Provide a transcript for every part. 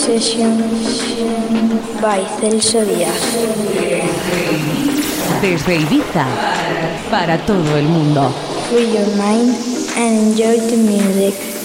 session by Celso Díaz. Desde Ibiza, para todo el mundo. Free your mind and enjoy the music.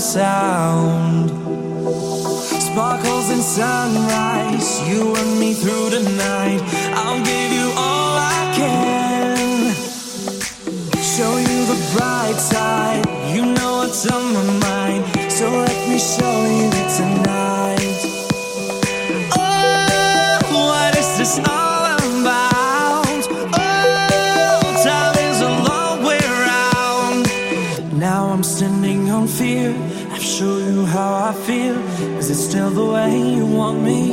sound, sparkles in sunrise. on me.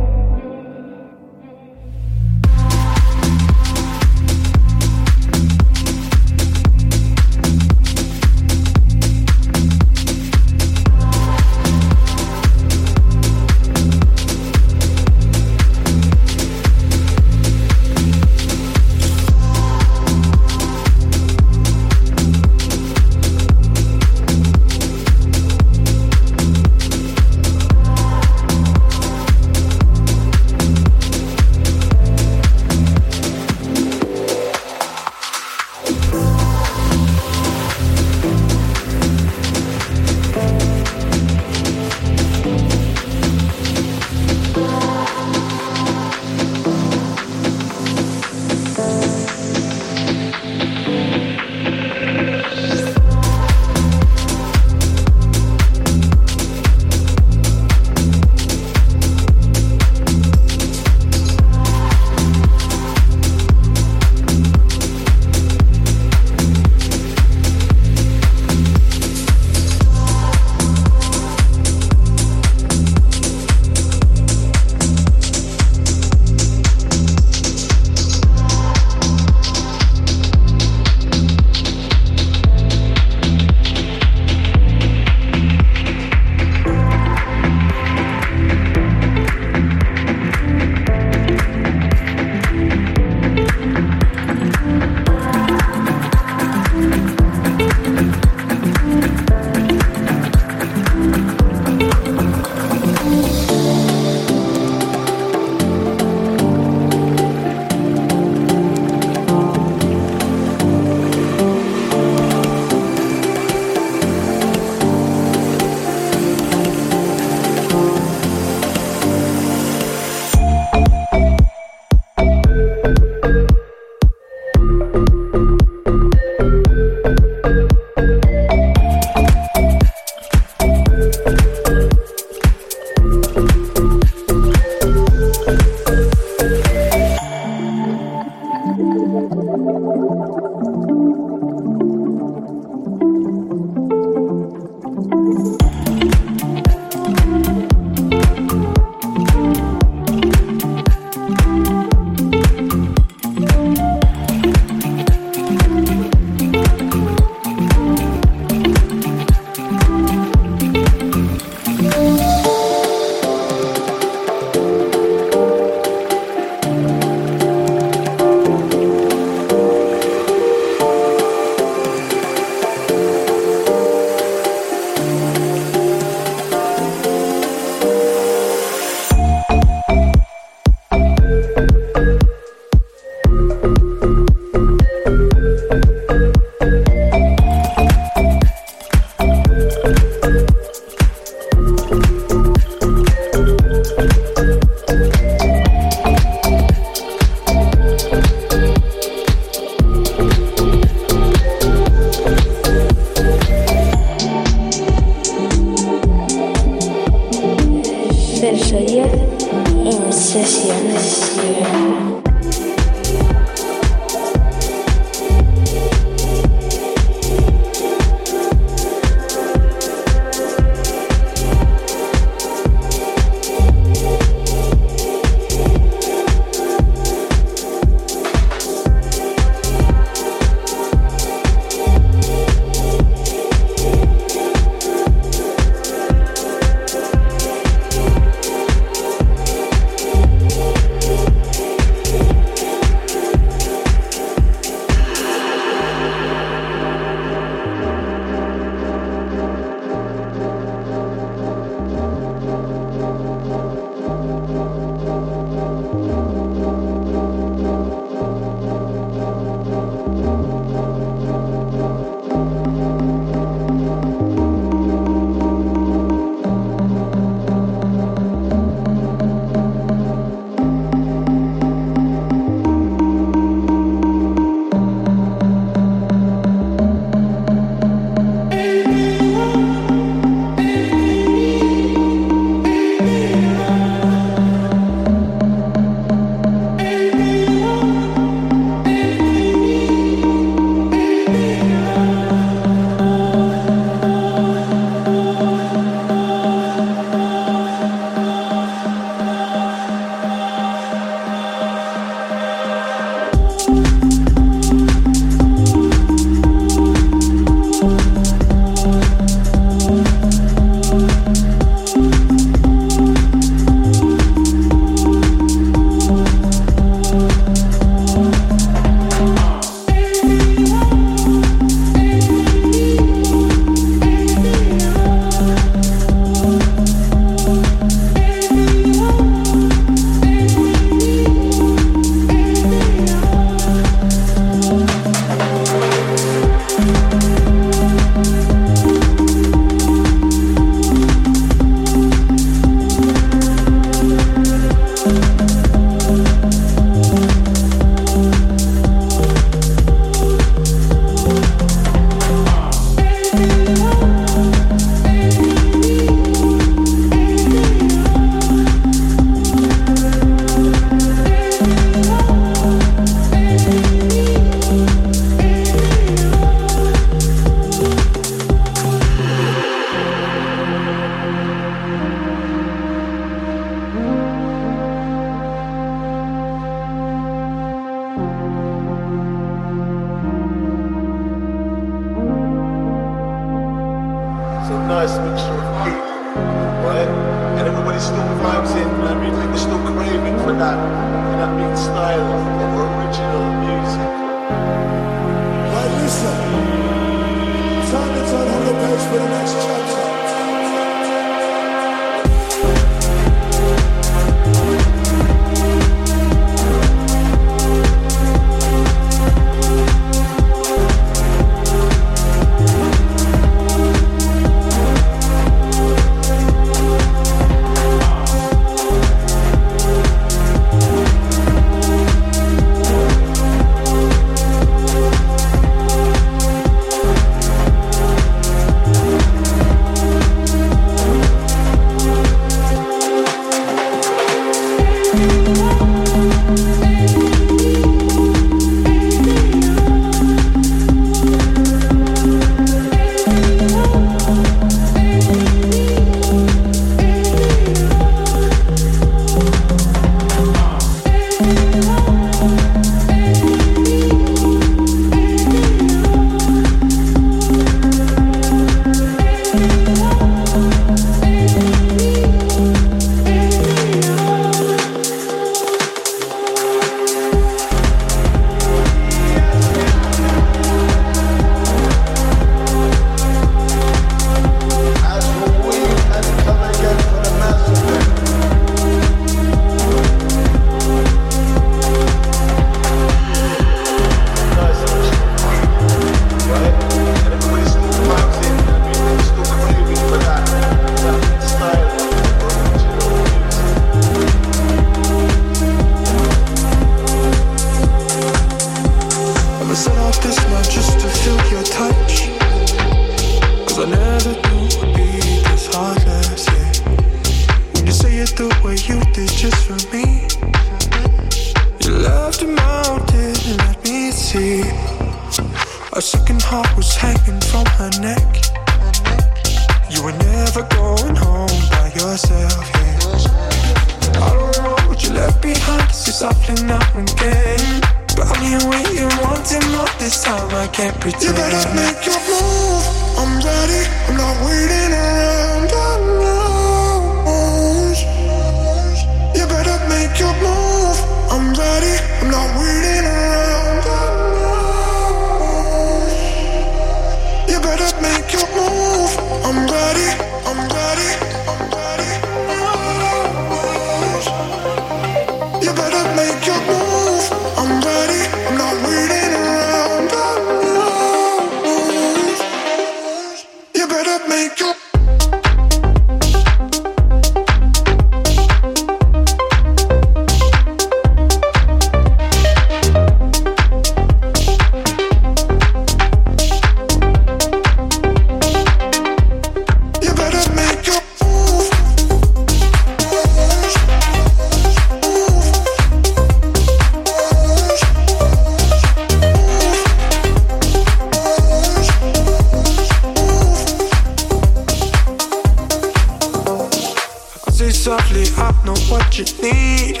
Softly, I know what you need.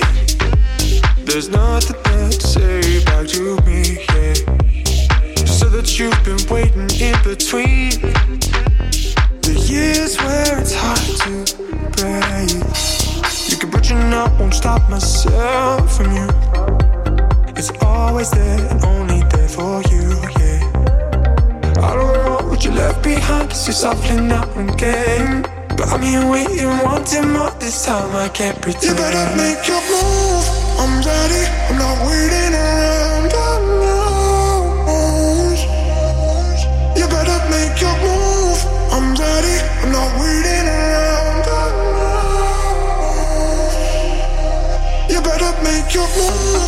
There's nothing left to say back to me, yeah. So that you've been waiting in between. The years where it's hard to breathe. You can pretend I won't stop myself from you. It's always there only there for you, yeah. I don't know what you left behind, cause you're softly now again. But I'm here waiting, wanting more this time. I can't pretend. You better make your move. I'm ready, I'm not waiting around. I know. You better make your move. I'm ready. I'm not waiting around. I know. You better make your move.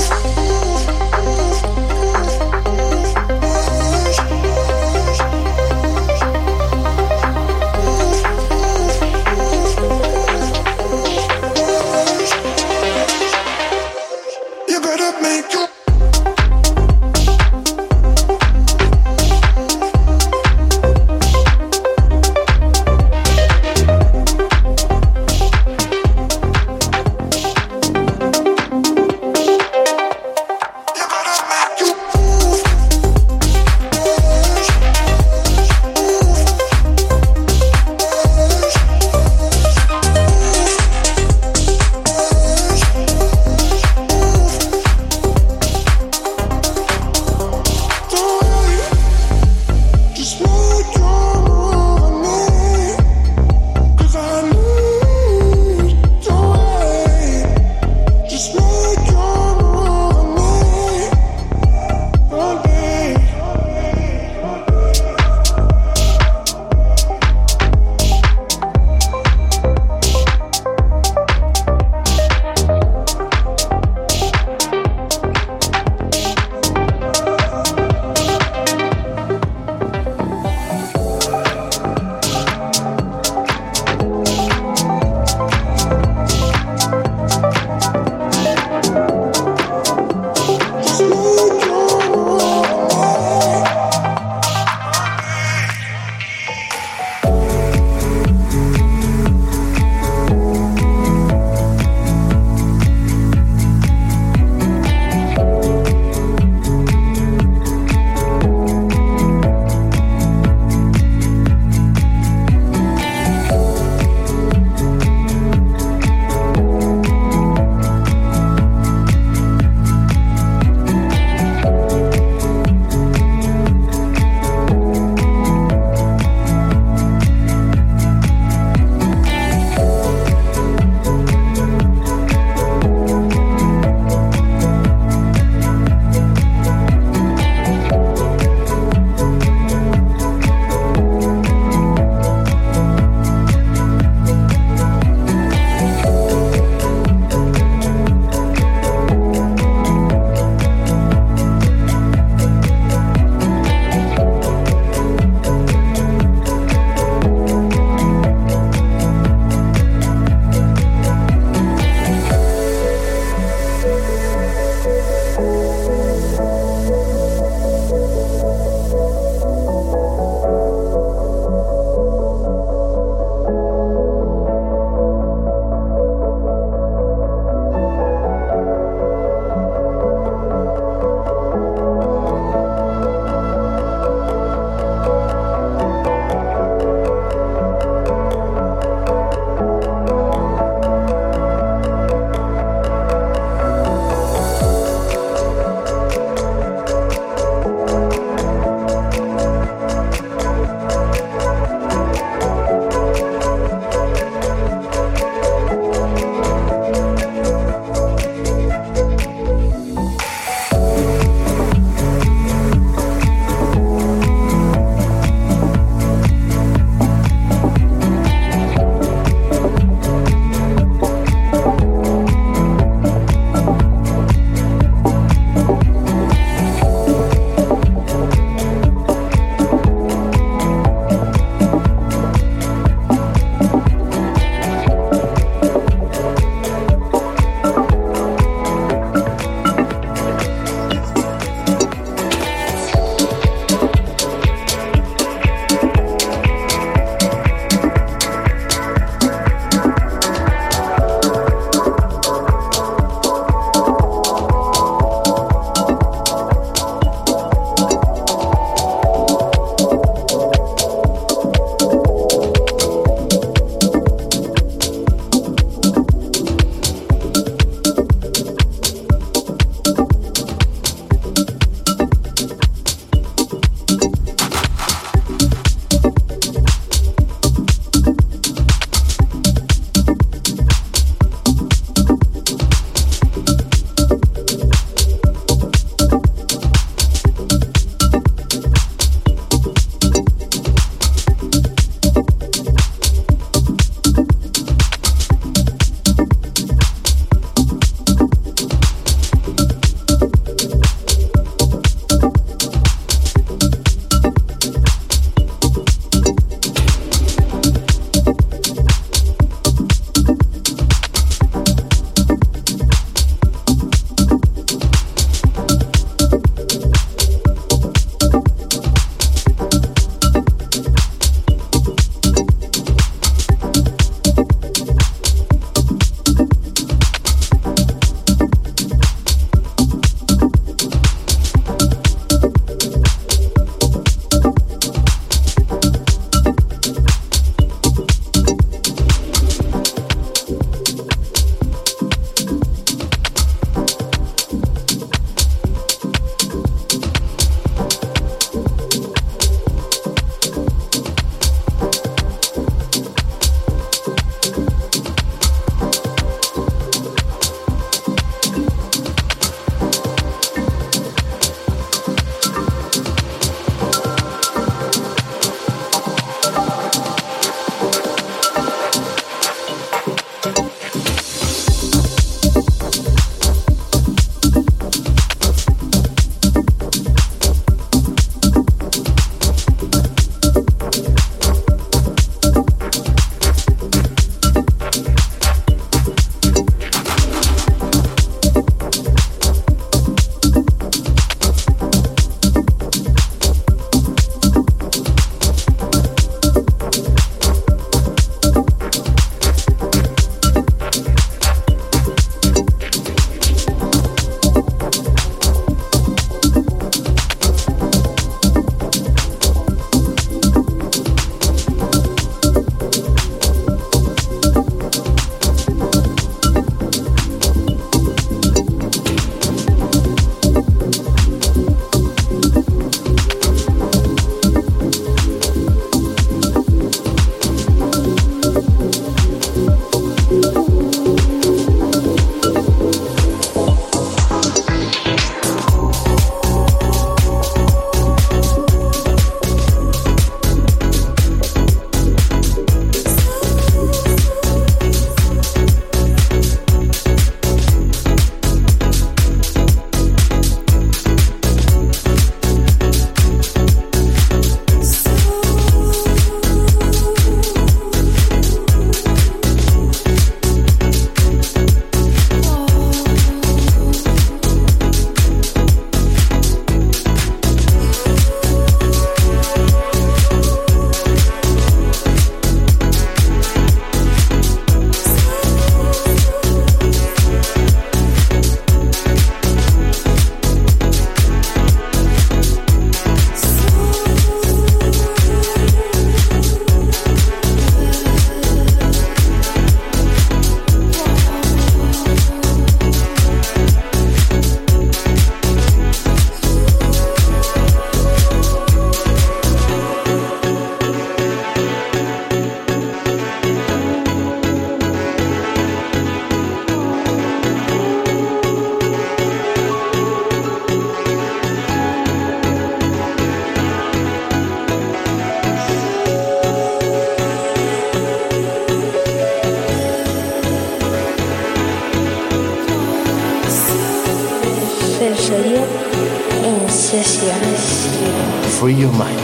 Free your mind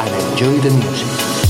and enjoy the music.